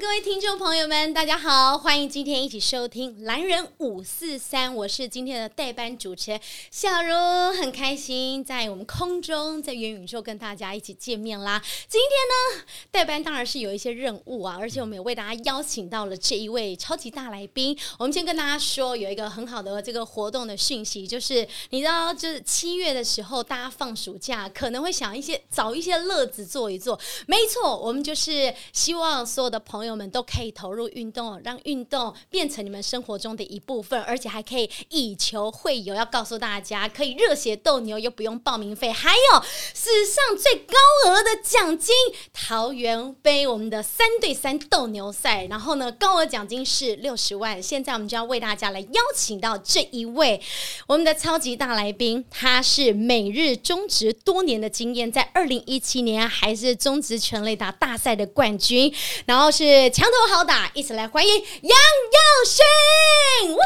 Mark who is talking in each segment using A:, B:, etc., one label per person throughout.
A: 各位听众朋友们，大家好，欢迎今天一起收听蓝人五四三，我是今天的代班主持人小茹，很开心在我们空中在元宇宙跟大家一起见面啦。今天呢，代班当然是有一些任务啊，而且我们也为大家邀请到了这一位超级大来宾。我们先跟大家说，有一个很好的这个活动的讯息，就是你知道，就是七月的时候，大家放暑假可能会想一些找一些乐子做一做。没错，我们就是希望所有的朋朋友们都可以投入运动，让运动变成你们生活中的一部分，而且还可以以球会友。要告诉大家，可以热血斗牛又不用报名费，还有 史上最高额的奖金——桃园杯我们的三对三斗牛赛。然后呢，高额奖金是六十万。现在我们就要为大家来邀请到这一位我们的超级大来宾，他是每日中职多年的经验，在二零一七年还是中职全垒打大赛的冠军。然后是墙头好打，一起来欢迎杨耀勋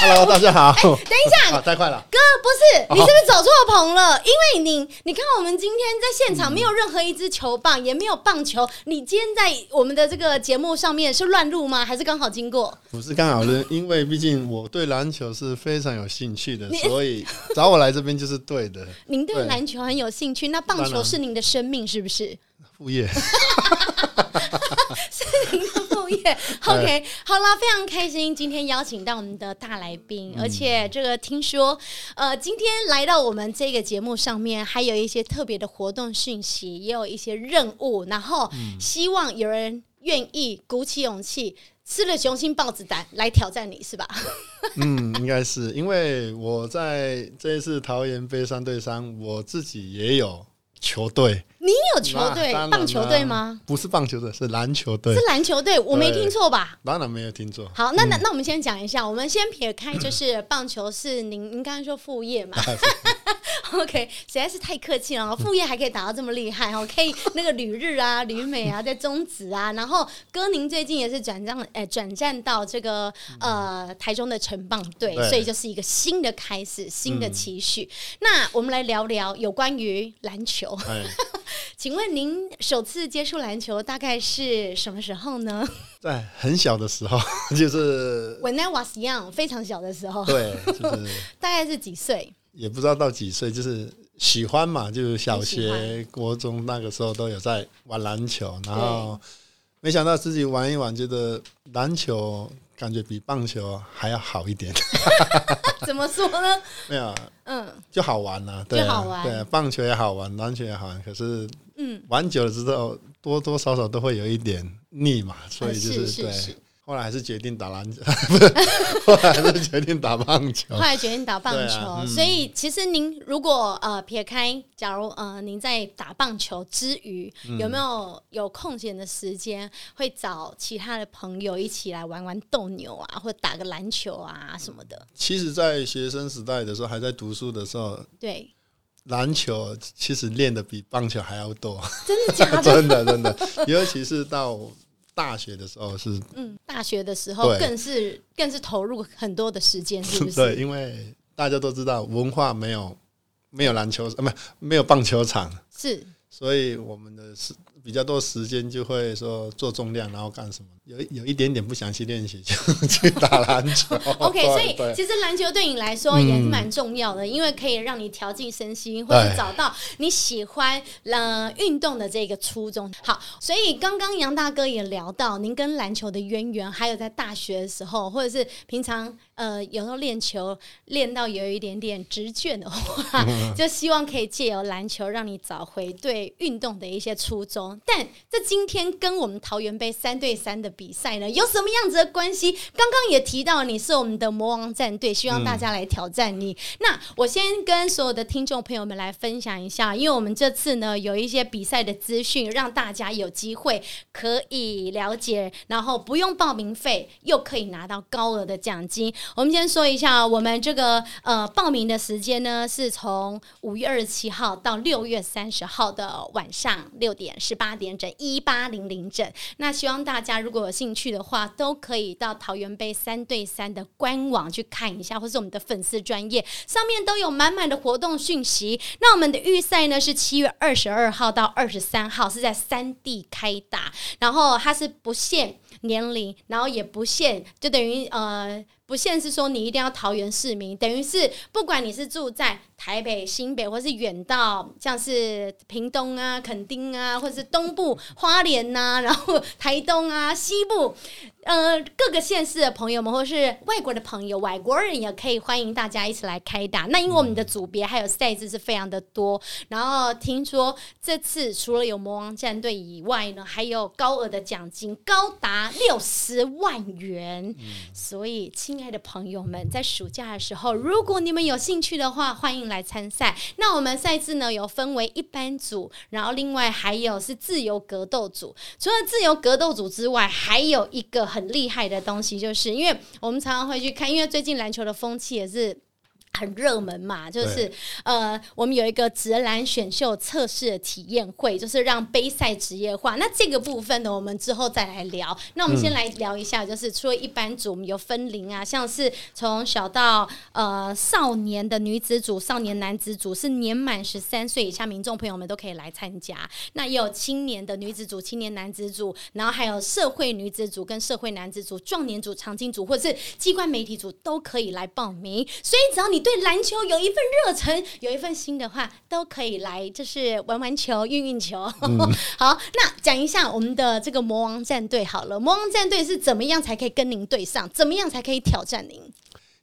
B: ！Hello，大家好。
A: 等一下，
B: 啊，太快了。
A: 哥，不是，你是不是走错棚了？因为你，你看我们今天在现场没有任何一支球棒，也没有棒球。你今天在我们的这个节目上面是乱入吗？还是刚好经过？
B: 不是刚好的，因为毕竟我对篮球是非常有兴趣的，所以找我来这边就是对的。
A: 您对
B: 对
A: 篮球很有兴趣，那棒球是您的生命，是不是？
B: 副业，
A: 是您的副业。OK，好啦，非常开心，今天邀请到我们的大来宾，而且这个听说，呃，今天来到我们这个节目上面，还有一些特别的活动讯息，也有一些任务，然后希望有人愿意鼓起勇气。吃了雄心豹子胆来挑战你是吧？
B: 嗯，应该是因为我在这一次桃园杯三对三，我自己也有球队，
A: 你有球队棒球队吗？？
B: 不是棒球队，是篮球队
A: 是。篮球队，我没听错吧？
B: 当然没有听错。
A: 好，那那那我们先讲一下，我们先撇开，就是棒球是您您刚才说副业嘛 OK，实在是太客气了，副业还可以打到这么厉害哦，可以那个旅日啊、旅美啊，在中职啊，然后哥您最近也是转战，呃，转战到这个呃台中的城棒队，
B: 对
A: 所以就是一个新的开始，新的期许。那我们来聊聊有关于篮球，
B: 哎，
A: 请问您首次接触篮球大概是什么时候呢
B: 在很小的时候，就是
A: ？When I was young，非常小的时候，
B: 对，就是
A: 大概是几岁？
B: 也不知道到几岁，就是喜欢嘛，就是小学、国中那个时候都有在玩篮球，然后没想到自己玩一玩，觉得篮球感觉比棒球还要好一点，
A: 怎么说呢？
B: 没有
A: 嗯。
B: 就好玩啊、对啊
A: 就好玩。
B: 对啊，棒球也好玩，篮球也好玩，可是
A: 嗯，
B: 玩久了之后，多多少少都会有一点腻嘛，所以就
A: 是
B: 对。
A: 是
B: 后来还是决定打篮球，不是，后来还是决定打棒球。
A: 后。来决定打棒球，
B: 啊嗯。
A: 所以其实您如果呃撇开，假如呃您在打棒球之余，
B: 嗯。
A: 有没有有空闲的时间，会找其他的朋友一起来玩玩斗牛啊，或者打个篮球啊什么的？
B: 其实，在学生时代的时候，还在读书的时候，
A: 对，
B: 篮球其实练的比棒球还要多，
A: 真的假的？
B: 真的真的，尤其是到大学的时候是，
A: 嗯，大学的时候更是更是投入很多的时间，是不是？
B: 对，因为大家都知道文化没有没有篮球啊，没没有棒球场，
A: 是。
B: 所以我们的时比较多时间就会说做重量，然后干什么，有一有一点点不详细练习，就去打篮球。
A: OK，所以其实篮球对你来说也是蛮重要的，因为可以让你调剂身心，或者找到你喜欢呃运动的这个初衷。好，所以刚刚杨大哥也聊到您跟篮球的渊源，还有在大学的时候，或者是平常呃有时候练球练到有一点点直倦的话，就希望可以借由篮球让你找回对运动的一些初衷。但这今天跟我们桃园杯三对三的比赛呢？有什么样子的关系？刚刚也提到你是我们的魔王战队，希望大家来挑战你。那我先跟所有的听众朋友们来分享一下，因为我们这次呢有一些比赛的资讯，让大家有机会可以了解，然后不用报名费，又可以拿到高额的奖金。我们先说一下，我们这个呃报名的时间呢，是从五月二十七号到六月三十号的晚上六点十八点整，一八零零整。那希望大家如果有兴趣的话，都可以到桃园杯三对三的官网去看一下，或是我们的粉丝专业上面都有满满的活动讯息。那我们的预赛呢是七月二十二号到二十三号，是在三地开打，然后它是不限年龄，然后也不限，就等于呃。不限是说你一定要桃园市民，等于是不管你是住在台北、新北，或是远到像是屏东啊、垦丁啊，或者是东部花莲呐，然后台东啊、西部。呃，各个县市的朋友们，或是外国的朋友，外国人也可以欢迎大家一起来开打。那因为我们的组别还有赛制是非常的多，然后听说这次除了有魔王战队以外呢，还有高额的奖金，高达六十万元。所以，亲亲爱的朋友们，在暑假的时候，如果你们有兴趣的话，欢迎来参赛。那我们赛制呢，有分为一般组，然后另外还有是自由格斗组。除了自由格斗组之外，还有一个。很厉害的东西，就是因为我们常常会去看，因为最近篮球的风气也是。很热门嘛，就是呃，我们有一个直男选秀测试的体验会，就是让杯赛职业化。那这个部分呢，我们之后再来聊。那我们先来聊一下，就是除了一般组，我们有分龄啊，像是从小到呃少年的女子组、少年男子组，是年满十三岁以下民众朋友们都可以来参加。那也有青年的女子组、青年男子组，然后还有社会女子组跟社会男子组、壮年组、长青组或者是机关媒体组都可以来报名。所以只要你对篮球有一份热忱，有一份心的话，都可以来，就是玩玩球、运运球。好，那讲一下我们的这个魔王战队好了。魔王战队是怎么样才可以跟您对上？怎么样才可以挑战您？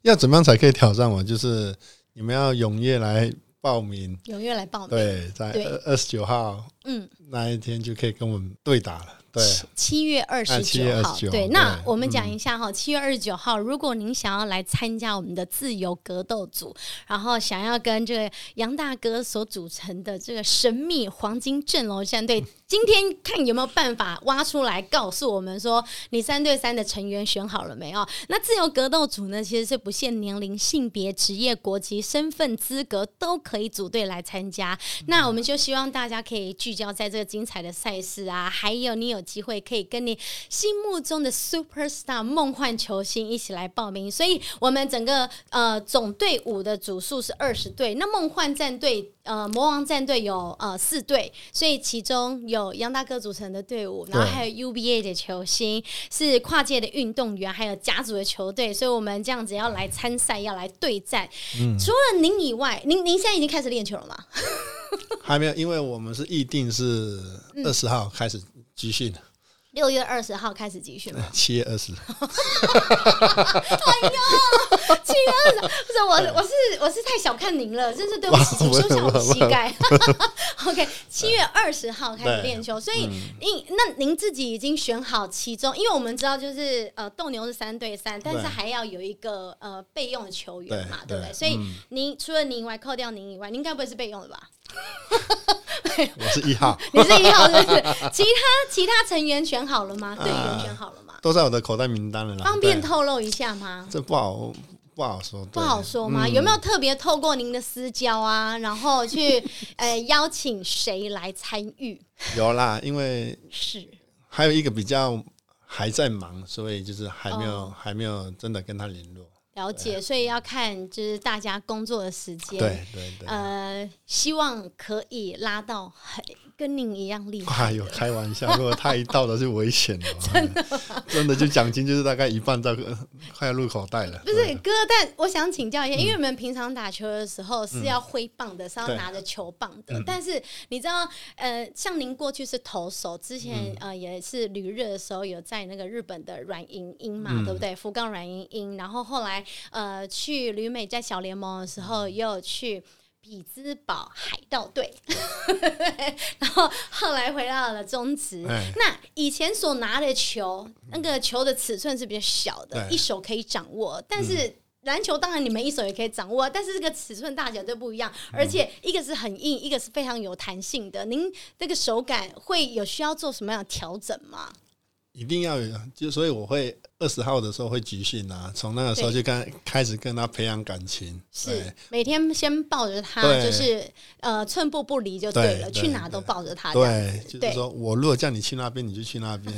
B: 要怎么样才可以挑战我？就是你们要踊跃来报名，
A: 踊跃来报名。
B: 对，在二二十九号，嗯，那一天就可以跟我们对打了。对，
A: 七月二十九号。对，那我们讲一下哈，七月二十九号，如果您想要来参加我们的自由格斗组，然后想要跟这个杨大哥所组成的这个神秘黄金阵容战队。今天看有没有办法挖出来，告诉我们说你三对三的成员选好了没有？那自由格斗组呢，其实是不限年龄、性别、职业、国籍、身份、资格都可以组队来参加。那我们就希望大家可以聚焦在这个精彩的赛事啊，还有你有机会可以跟你心目中的 super star 梦幻球星一起来报名。所以我们整个呃总队伍的组数是二十队，那梦幻战队。呃，魔王战队有呃四队，所以其中有杨大哥组成的队伍，然后还有 UBA 的球星，是跨界的运动员，还有甲组的球队，所以我们这样子要来参赛，要来对战。除了您以外，您您现在已经开始练球了吗？
B: 还没有，因为我们是预定是二十号开始集训的。
A: 六月二十号开始集训吗？
B: 七月二十。哎
A: 呦，七月二十，不是我，我是我是太小看您了，真是对不起，请收下我的膝盖。OK，七月二十号开始练球，所以您那您自己已经选好其中，因为我们知道就是呃斗牛是三对三，但是还要有一个呃备用的球员嘛，对不对？所以您除了您以外，扣掉您以外，您该不会是备用的吧？
B: 我是一号，
A: 你是一号，是不是？其他其他成员选好了吗？队员选好了吗？
B: 都在我的口袋名单了。
A: 方便透露一下吗？
B: 这不好不好说，
A: 不好说吗？有没有特别透过您的私交啊，然后去 呃邀请谁来参与？
B: 有啦，因为
A: 是
B: 还有一个比较还在忙，所以就是还没有还没有真的跟他联络。
A: 了解，所以要看就是大家工作的时间，
B: 对对对，
A: 呃，希望可以拉到很。跟您一样厉害！
B: 哎呦，开玩笑，如果他一到了就危险了。
A: 真的，
B: 真的就奖金就是大概一半到快要入口袋了。
A: 不是哥，但我想请教一下，因为我们平常打球的时候是要挥棒的，是要拿着球棒的。但是你知道，呃，像您过去是投手，之前呃也是旅日的时候有在那个日本的软银鹰嘛，对不对？福冈软银鹰，然后后来呃去旅美在小联盟的时候也有去。比兹堡海盗队，然后后来回到了中职。
B: 哎
A: 那以前所拿的球，那个球的尺寸是比较小的，
B: 对
A: 一手可以掌握，但是。篮球当然你们一手也可以掌握，但是这个尺寸大小就不一样，而且一个是很硬，一个是非常有弹性的。您这个手感会有需要做什么样的调整吗？
B: 一定要有，就所以我会二十号的时候会集训啊，从那个时候就跟开始跟他培养感情。
A: 是每天先抱着他，就是呃寸步不离就对了，
B: 对
A: 去哪都抱着他
B: 对，就是说我如果叫你去那边，你就去那边，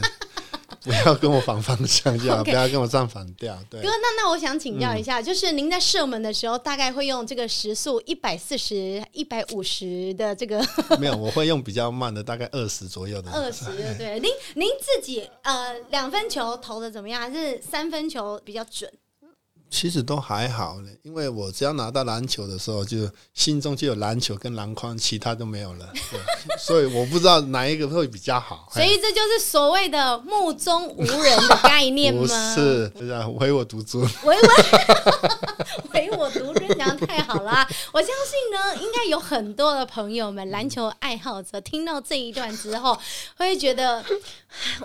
B: 不要跟我反方向就好
A: ，OK
B: 不要跟我站反调。对
A: 哥，，那那我想请教一
B: 嗯
A: 下，就是您在射门的时候，大概会用这个时速一百四十、一百五十的这个
B: 没有，我会用比较慢的，大概二十左右的。
A: 二十，对？您您自己呃两分球投的怎么样？还是三分球比较准？
B: 其实都还好呢，因为我只要拿到篮球的时候，就心中就有篮球跟篮筐，其他都没有了。对，所以我不知道哪一个会比较好。
A: 所以这就是所谓的目中无人的概念
B: 不
A: 吗？
B: 是，就这样唯我独尊。
A: 唯我 唯我独尊，讲的太好了啊、我相信呢，应该有很多的朋友们，篮球爱好者，听到这一段之后，会觉得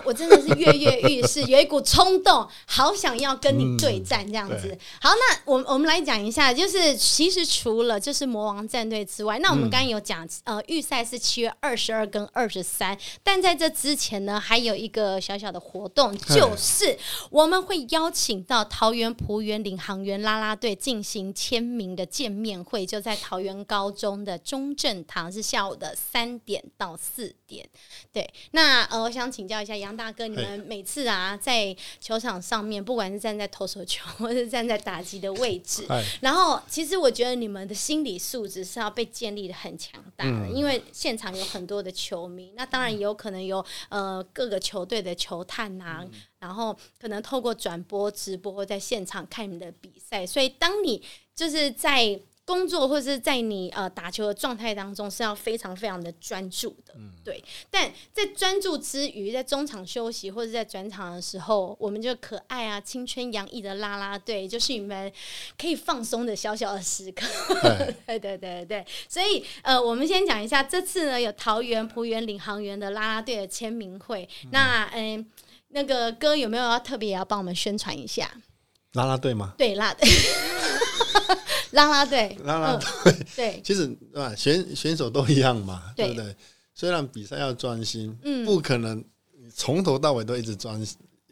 A: 我真的是跃跃欲试，有一股冲动，好想要跟你对战这样子。
B: 对
A: 好，那我们我们来讲一下，就是其实除了就是魔王战队之外，那我们刚刚有讲，呃，预赛是七月二十二跟二十三，但在这之前呢，还有一个小小的活动，就是我们会邀请到桃园璞园领航员啦啦队进行签名的见面会，就在桃园高中的中正堂，是下午的三点到四点。对，那呃，我想请教一下杨大哥，你们每次啊在球场上面，不管是站在投手球，或是站在打击的位置，
B: 哎，
A: 然后，其实我觉得你们的心理素质是要被建立的很强大的，因为现场有很多的球迷，那当然也有可能有呃各个球队的球探啊，然后可能透过转播、直播或在现场看你们的比赛，所以当你就是在工作或者是在你呃打球的状态当中是要非常非常的专注的，对。但在专注之余，在中场休息或者在转场的时候，我们就可爱啊、青春洋溢的啦啦队，就是你们可以放松的小小的时刻。
B: 对，
A: 对对对对，所以呃，我们先讲一下这次呢有桃园浦园领航员的啦啦队的签名会。那嗯、那个歌有没有要特别要帮我们宣传一下？
B: 啦啦队吗？
A: 对啦，啦啦队，
B: 啦啦
A: 嗯，对，
B: 其实啊？选选手都一样嘛，
A: 对。
B: 对不对？虽然比赛要专心，
A: 嗯。
B: 不可能你从头到尾都一直专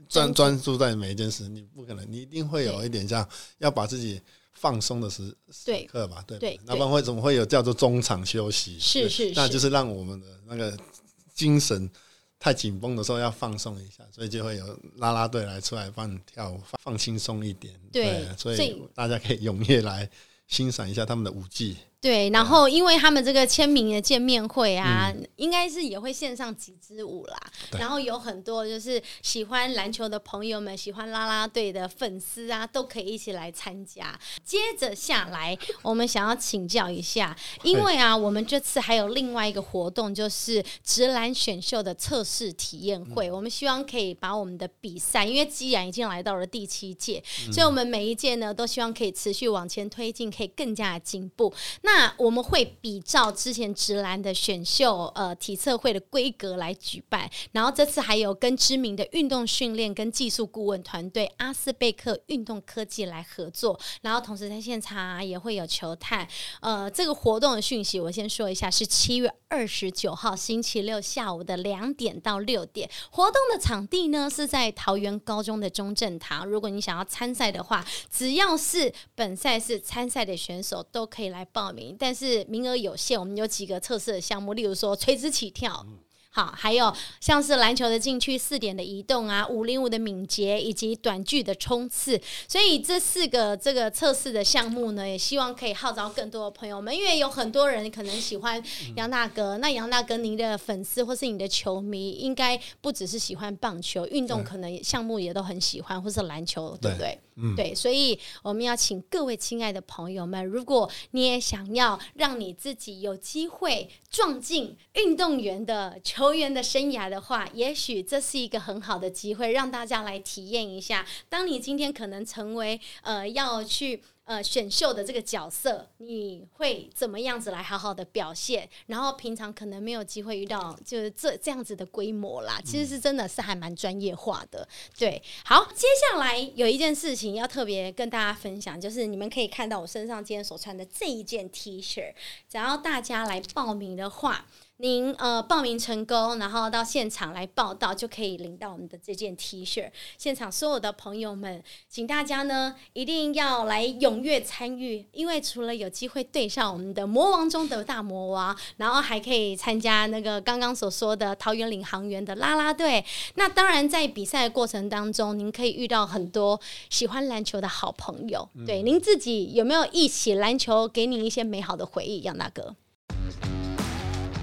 B: 专专注在每一件事，你不可能，你一定会有一点像要把自己放松的时时刻吧，对不
A: 对？
B: 那不然会怎么会有叫做中场休息？
A: 是是是。
B: 那就是让我们的那个精神太紧绷的时候要放松一下，所以就会有啦啦队来出来帮你跳舞，放放轻松一点。
A: 对
B: 所
A: 以
B: 大家可以踊跃来欣赏一下他们的舞技。
A: 对，然后因为他们这个签名的见面会啊，应该是也会献上几支舞啦。然后有很多就是喜欢篮球的朋友们、喜欢啦啦队的粉丝啊，都可以一起来参加。接着下来，我们想要请教一下，因为啊，我们这次还有另外一个活动，就是直篮选秀的测试体验会。我们希望可以把我们的比赛，因为既然已经来到了第七届，所以我们每一届呢都希望可以持续往前推进，可以更加的进步。那那我们会比照之前直男的选秀呃体测会的规格来举办，然后这次还有跟知名的运动训练跟技术顾问团队阿斯贝克运动科技来合作，然后同时在现场也会有球探。呃，这个活动的讯息我先说一下，是七月二十九号星期六下午的两点到六点，活动的场地呢是在桃园高中的中正堂。如果你想要参赛的话，只要是本赛事参赛的选手都可以来报名，但是名额有限。我们有几个测试的项目，例如说垂直起跳。好，还有像是篮球的禁区四点的移动啊，五零五的敏捷以及短距的冲刺，所以这四个这个测试的项目呢，也希望可以号召更多的朋友们，因为有很多人可能喜欢杨大哥，那杨大哥您的粉丝或是你的球迷，应该不只是喜欢棒球运动，可能项目也都很喜欢，或是篮球，对不对？对，所以我们要请各位亲爱的朋友们，如果你也想要让你自己有机会撞进运动员的球员的生涯的话，也许这是一个很好的机会，让大家来体验一下。当你今天可能成为呃要去。呃选秀的这个角色，你会怎么样子来好好的表现？然后平常可能没有机会遇到，就是这这样子的规模啦，其实是真的是还蛮专业化的。对，好，接下来有一件事情要特别跟大家分享，就是你们可以看到我身上今天所穿的这一件 T 恤，只要大家来报名的话。您呃报名成功，然后到现场来报道，就可以领到我们的这件 T 恤。现场所有的朋友们，请大家呢一定要来踊跃参与，因为除了有机会对上我们的魔王中的大魔王，然后还可以参加那个刚刚所说的桃园领航员的啦啦队。那当然，在比赛的过程当中，您可以遇到很多喜欢篮球的好朋友。对，您自己有没有一起篮球给你一些美好的回忆，杨大哥？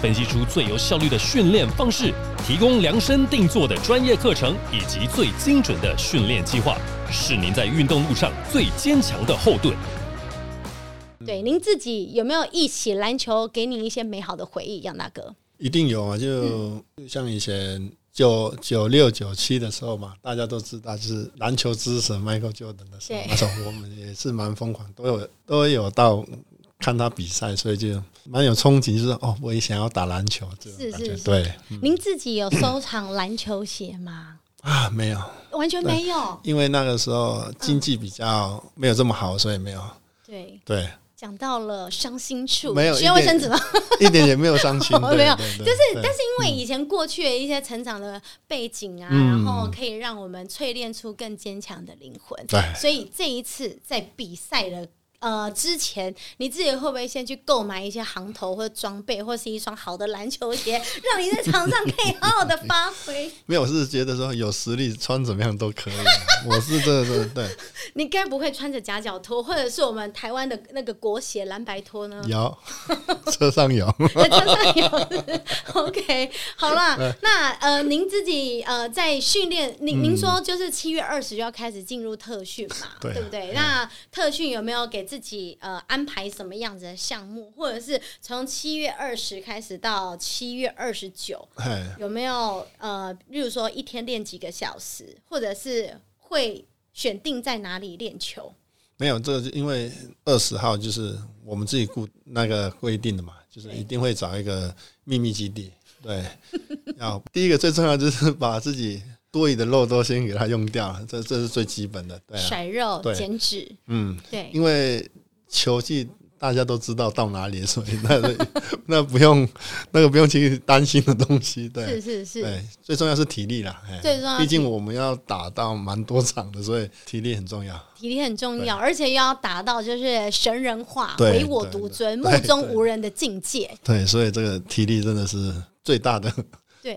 C: 分析出最有效率的训练方式，提供量身定做的专业课程以及最精准的训练计划，是您在运动路上最坚强的后盾。
A: 对，您自己有没有一起篮球给你一些美好的回忆，杨大哥？
B: 一定有啊，就像以前九九六九七的时候嘛，大家都知道，就是篮球之神 Michael Jordan 的时候，那时候我们也是蛮疯狂，都有都有到。看他比赛，所以就蛮有憧憬，就是哦，我也想要打篮球。
A: 是是是，
B: 对。
A: 您自己有收藏篮球鞋吗？
B: 啊，没有，
A: 完全没有。
B: 因为那个时候经济比较没有这么好，所以没有。
A: 对
B: 对。
A: 讲到了伤心处，
B: 没有
A: 需要卫生纸吗？
B: 一点也没有伤心，
A: 没有。就是，但是因为以前过去的一些成长的背景啊，然后可以让我们淬炼出更坚强的灵魂。
B: 对，
A: 所以这一次在比赛的。呃，之前你自己会不会先去购买一些行头或者装备，或是一双好的篮球鞋，让你在场上可以好好的发挥？
B: 没有，我是觉得说有实力穿怎么样都可以。我是这这对。
A: 你该不会穿着夹脚拖，或者是我们台湾的那个国鞋蓝白拖呢？
B: 有，车上有，
A: 车上有。OK，好了，那呃，您自己呃在训练，您您说就是七月二十就要开始进入特训嘛？对不对？那特训有没有给？自己呃安排什么样子的项目，或者是从七月二十开始到七月二十九，有没有呃，例如说一天练几个小时，或者是会选定在哪里练球？
B: 没有，这个因为二十号就是我们自己固那个规定的嘛，就是一定会找一个秘密基地。对，要第一个最重要就是把自己。多余的肉都先给它用掉了，这这是最基本的。对，
A: 甩肉减脂。
B: 嗯，
A: 对，
B: 因为球技大家都知道到哪里，所以那 那不用那个不用去担心的东西。对，
A: 是是是。
B: 对，最重要是体力啦。
A: 最重要，
B: 毕竟我们要打到蛮多场的，所以体力很重要。
A: 体力很重要，而且又要达到就是神人化、唯我独尊、目中无人的境界。
B: 对，所以这个体力真的是最大的。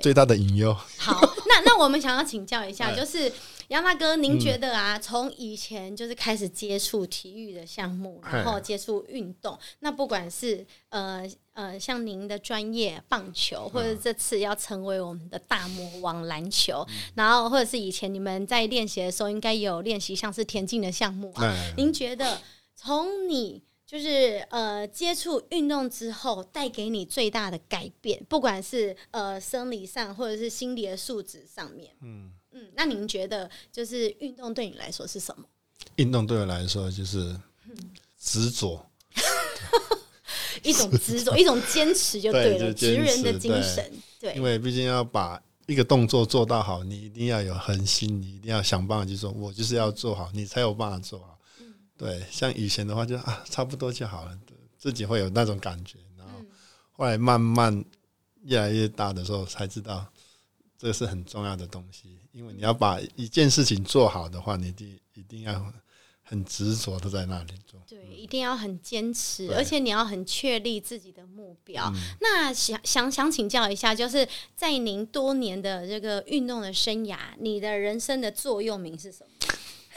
B: 最大的隐忧。
A: 好，那那我们想要请教一下，就是杨大哥，您觉得啊，从以前就是开始接触体育的项目，然后接触运动，那不管是呃呃，像您的专业棒球，或者这次要成为我们的大魔王篮球，然后或者是以前你们在练习的时候，应该有练习像是田径的项目啊，您觉得从你。就是呃，接触运动之后带给你最大的改变，不管是呃生理上或者是心理的素质上面，嗯嗯，那您觉得就是运动对你来说是什么？
B: 运动对我来说就是执着，
A: 一种执着，一种坚持就对了，职人的精神。对，
B: 因为毕竟要把一个动作做到好，你一定要有恒心，你一定要想办法去做，我就是要做好，你才有办法做好。对，像以前的话，就啊，差不多就好了，自己会有那种感觉。然后后来慢慢越来越大的时候，才知道这是很重要的东西。因为你要把一件事情做好的话，你一一定要很执着的在那里做。
A: 对，一定要很坚持，而且你要很确立自己的目标。那想想想请教一下，就是在您多年的这个运动的生涯，你的人生的座右铭是什么？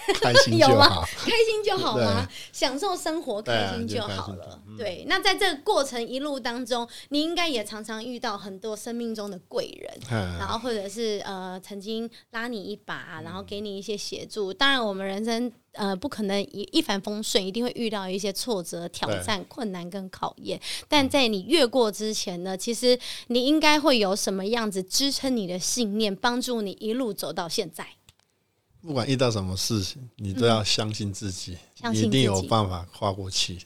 B: 开心就
A: 有吗
B: 好。
A: 开心就好吗？享受生活，开心就好了。
B: 嗯
A: 对，那在这个过程一路当中，你应该也常常遇到很多生命中的贵人。然
B: 嗯，
A: 后或者是呃曾经拉你一把，然后给你一些协助。当然，我们人生呃不可能一一帆风顺，一定会遇到一些挫折、挑战、困难跟考验。但在你越过之前呢，其实你应该会有什么样子支撑你的信念，帮助你一路走到现在。
B: 不管遇到什么事情，你都要相信自己，你一定有办法跨过去。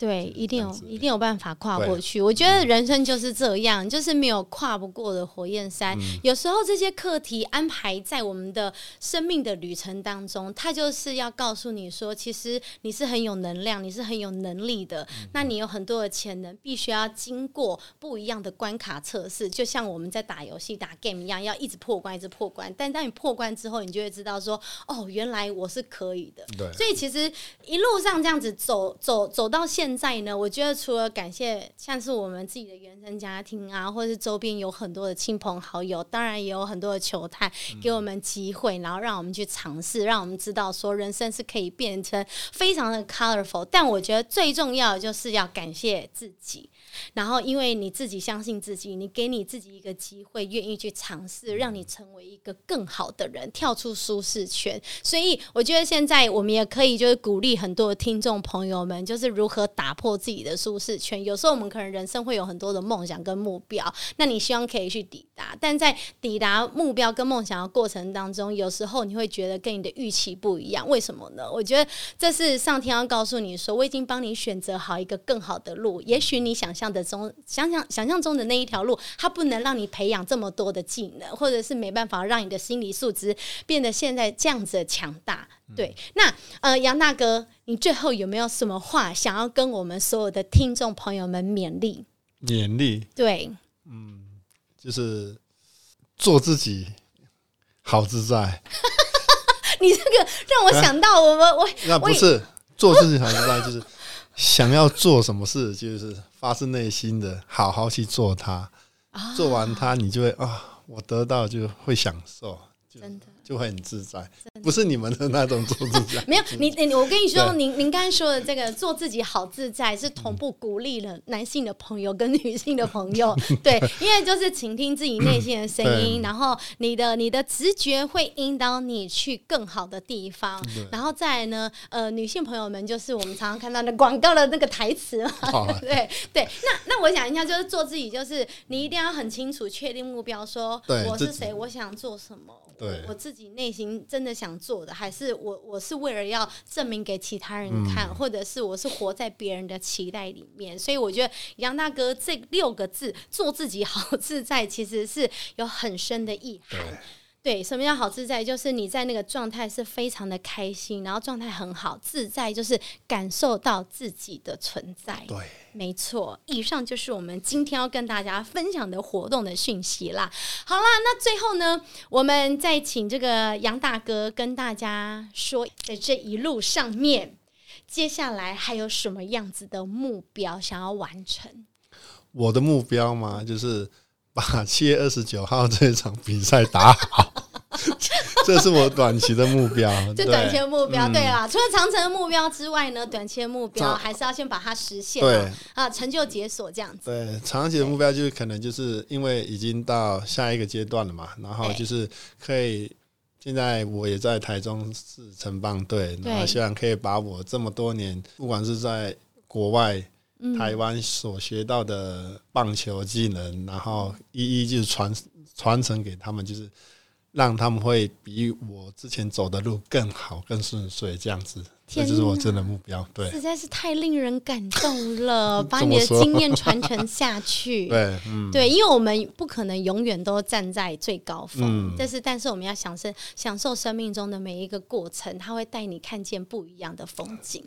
A: 对，一定有一定有办法跨过去。我觉得人生就是这样，就是没有跨不过的火焰山。
B: 嗯
A: 有时候这些课题安排在我们的生命的旅程当中，它就是要告诉你说，其实你是很有能量，你是很有能力的。
B: 嗯
A: 那你有很多的潜能，必须要经过不一样的关卡测试，就像我们在打游戏、打 game 一样，要一直破关，一直破关。但当你破关之后，你就会知道说，哦，原来我是可以的。
B: 对，
A: 所以其实一路上这样子走走走到现在呢，我觉得除了感谢像是我们自己的原生家庭啊，或是周边有很多的亲朋好友，当然也有很多的球探给我们机会，然后让我们去尝试，让我们知道说人生是可以变成非常的 colorful。但我觉得最重要的就是要感谢自己。然后，因为你自己相信自己，你给你自己一个机会，愿意去尝试，让你成为一个更好的人，跳出舒适圈。所以，我觉得现在我们也可以就是鼓励很多的听众朋友们，就是如何打破自己的舒适圈。有时候我们可能人生会有很多的梦想跟目标，那你希望可以去抵达，但在抵达目标跟梦想的过程当中，有时候你会觉得跟你的预期不一样。为什么呢？我觉得这是上天要告诉你说，我已经帮你选择好一个更好的路。也许你想象的中，想想想象中的那一条路，它不能让你培养这么多的技能，或者是没办法让你的心理素质变得现在这样子的强大。对，那呃，杨大哥，你最后有没有什么话想要跟我们所有的听众朋友们勉励？
B: 勉励
A: 对，嗯
B: 就是做自己，好自在。
A: 你这个让我想到我们我
B: 那不是做自己好自在，就是想要做什么事，就是发自内心的好好去做它。做完它，你就会啊，我得到就会享受，
A: 真的。
B: 就会很自在。不是你们的那种做自在，
A: 没有你，你我跟你说，您您刚才说的这个做自己好自在，是同步鼓励了男性的朋友跟女性的朋友，对，因为就是倾听自己内心的声音，然后你的你的直觉会引导你去更好的地方，然后再来呢，呃，女性朋友们就是我们常常看到的广告的那个台词嘛，对对，那那我想一下，就是做自己，就是你一定要很清楚确定目标，说
B: 对
A: 我是谁，我想做什么，
B: 对。
A: 我我自己内心真的想做的，还是我我是为了要证明给其他人看，
B: 嗯
A: 或者是我是活在别人的期待里面。所以我觉得杨大哥这六个字“做自己好 自在”，其实是有很深的意涵。对，什么叫好自在？就是你在那个状态是非常的开心，然后状态很好，自在就是感受到自己的存在。
B: 对，
A: 没错，以上就是我们今天要跟大家分享的活动的讯息啦。好啦，那最后呢，我们再请这个杨大哥跟大家说，在这一路上面，接下来还有什么样子的目标想要完成？
B: 我的目标嘛，就是把七月二十九号这场比赛打好，这是我短期的目标。对
A: 这短期的目标，
B: 嗯
A: 对啦，除了长城的目标之外呢，短期的目标还是要先把它实现
B: 对
A: 啊，啊，成就解锁这样子。
B: 对，长期的目标就是可能就是因为已经到下一个阶段了嘛，然后就是可以。现在我也在台中市城棒队，然后希望可以把我这么多年，不管是在国外、
A: 嗯
B: 台湾所学到的棒球技能，然后一一就是传传承给他们，就是让他们会比我之前走的路更好、更顺遂，这样子，这就是我真的目标。对
A: 实在是太令人感动了，把你的经验传承下去。
B: 对，嗯，
A: 对，因为我们不可能永远都站在最高峰，
B: 嗯
A: 但是但是我们要享受享受生命中的每一个过程，它会带你看见不一样的风景。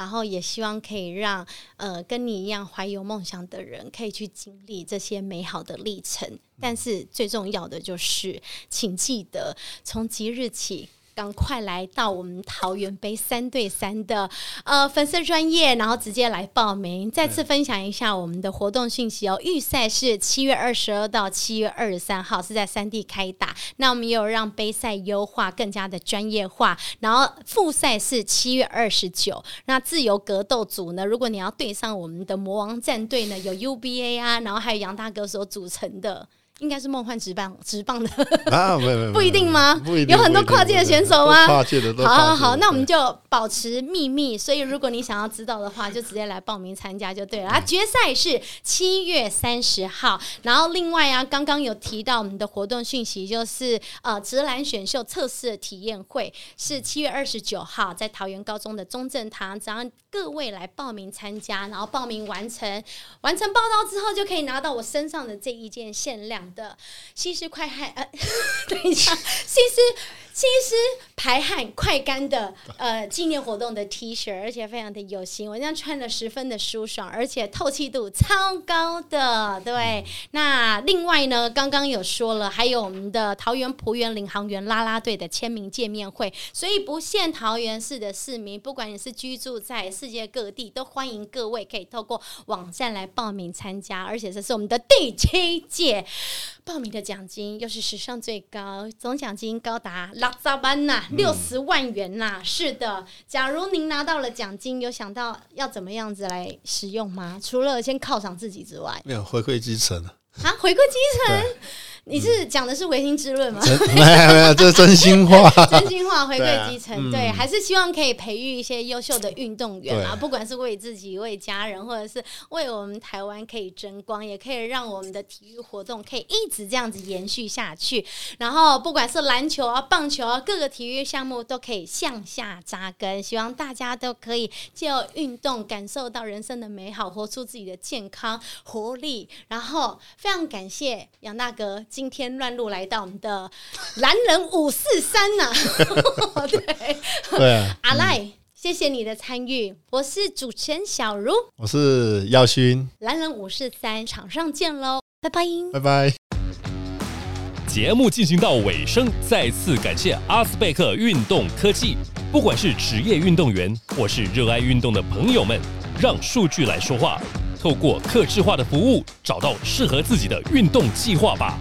A: 然后也希望可以让呃跟你一样怀有梦想的人，可以去经历这些美好的历程。但是最重要的就是，请记得从即日起。赶快来到我们桃园杯三对三的呃粉丝专业，然后直接来报名。再次分享一下我们的活动讯息哦，预赛是七月二十二到七月二十三号是在三地开打，那我们也有让杯赛优化更加的专业化，然后复赛是七月二十九。那自由格斗组呢，如果你要对上我们的魔王战队呢，有 UBA 啊，然后还有杨大哥所组成的。应该是梦幻直棒直棒的
B: 啊，没有没有，
A: 不一定吗？
B: 不一定，
A: 有很多跨界的选手吗？
B: 跨界的都
A: 好好好，那我们就保持秘密。所以如果你想要知道的话，就直接来报名参加就对了。啊，决赛是七月三十号，然后另外啊，刚刚有提到我们的活动讯息，就是呃，直男选秀测试体验会是七月二十九号在桃园高中的中正堂，只要各位来报名参加，然后报名完成完成报道之后，就可以拿到我身上的这一件限量。的西施快汗，呃，等一下，西施湿吸湿排汗快干的呃纪念活动的 T 恤，而且非常的有型，我这样穿的十分的舒爽，而且透气度超高的。对，那另外呢，刚刚有说了，还有我们的桃园浦园领航员啦啦队的签名见面会，所以不限桃园市的市民，不管你是居住在世界各地，都欢迎各位可以透过网站来报名参加，而且这是我们的第七届。报名的奖金又是史上最高，总奖金高达六十万呐，六十万元呐。是的，假如您拿到了奖金，有想到要怎么样子来使用吗？除了先犒赏自己之外，
B: 没有回馈基层
A: 啊，回馈基层。你是讲的是唯心之论吗？
B: 没有没有，这是真心话。
A: 真心话回馈基层，对，还是希望可以培育一些优秀的运动员啊，不管是为自己、为家人，或者是为我们台湾可以争光，也可以让我们的体育活动可以一直这样子延续下去。然后，不管是篮球啊、棒球啊，各个体育项目都可以向下扎根。希望大家都可以借由运动感受到人生的美好，活出自己的健康活力。然后，非常感谢杨大哥。今天乱入来到我们的男人五四三呐，对。
B: 对，
A: 阿赖，谢谢你的参与，我是主持人小茹，
B: 我是耀勋，
A: 男人五四三，场上见喽，拜拜，
B: 拜拜。
C: 节目进行到尾声，再次感谢阿斯贝克运动科技，不管是职业运动员或是热爱运动的朋友们，让数据来说话，透过客制化的服务，找到适合自己的运动计划吧。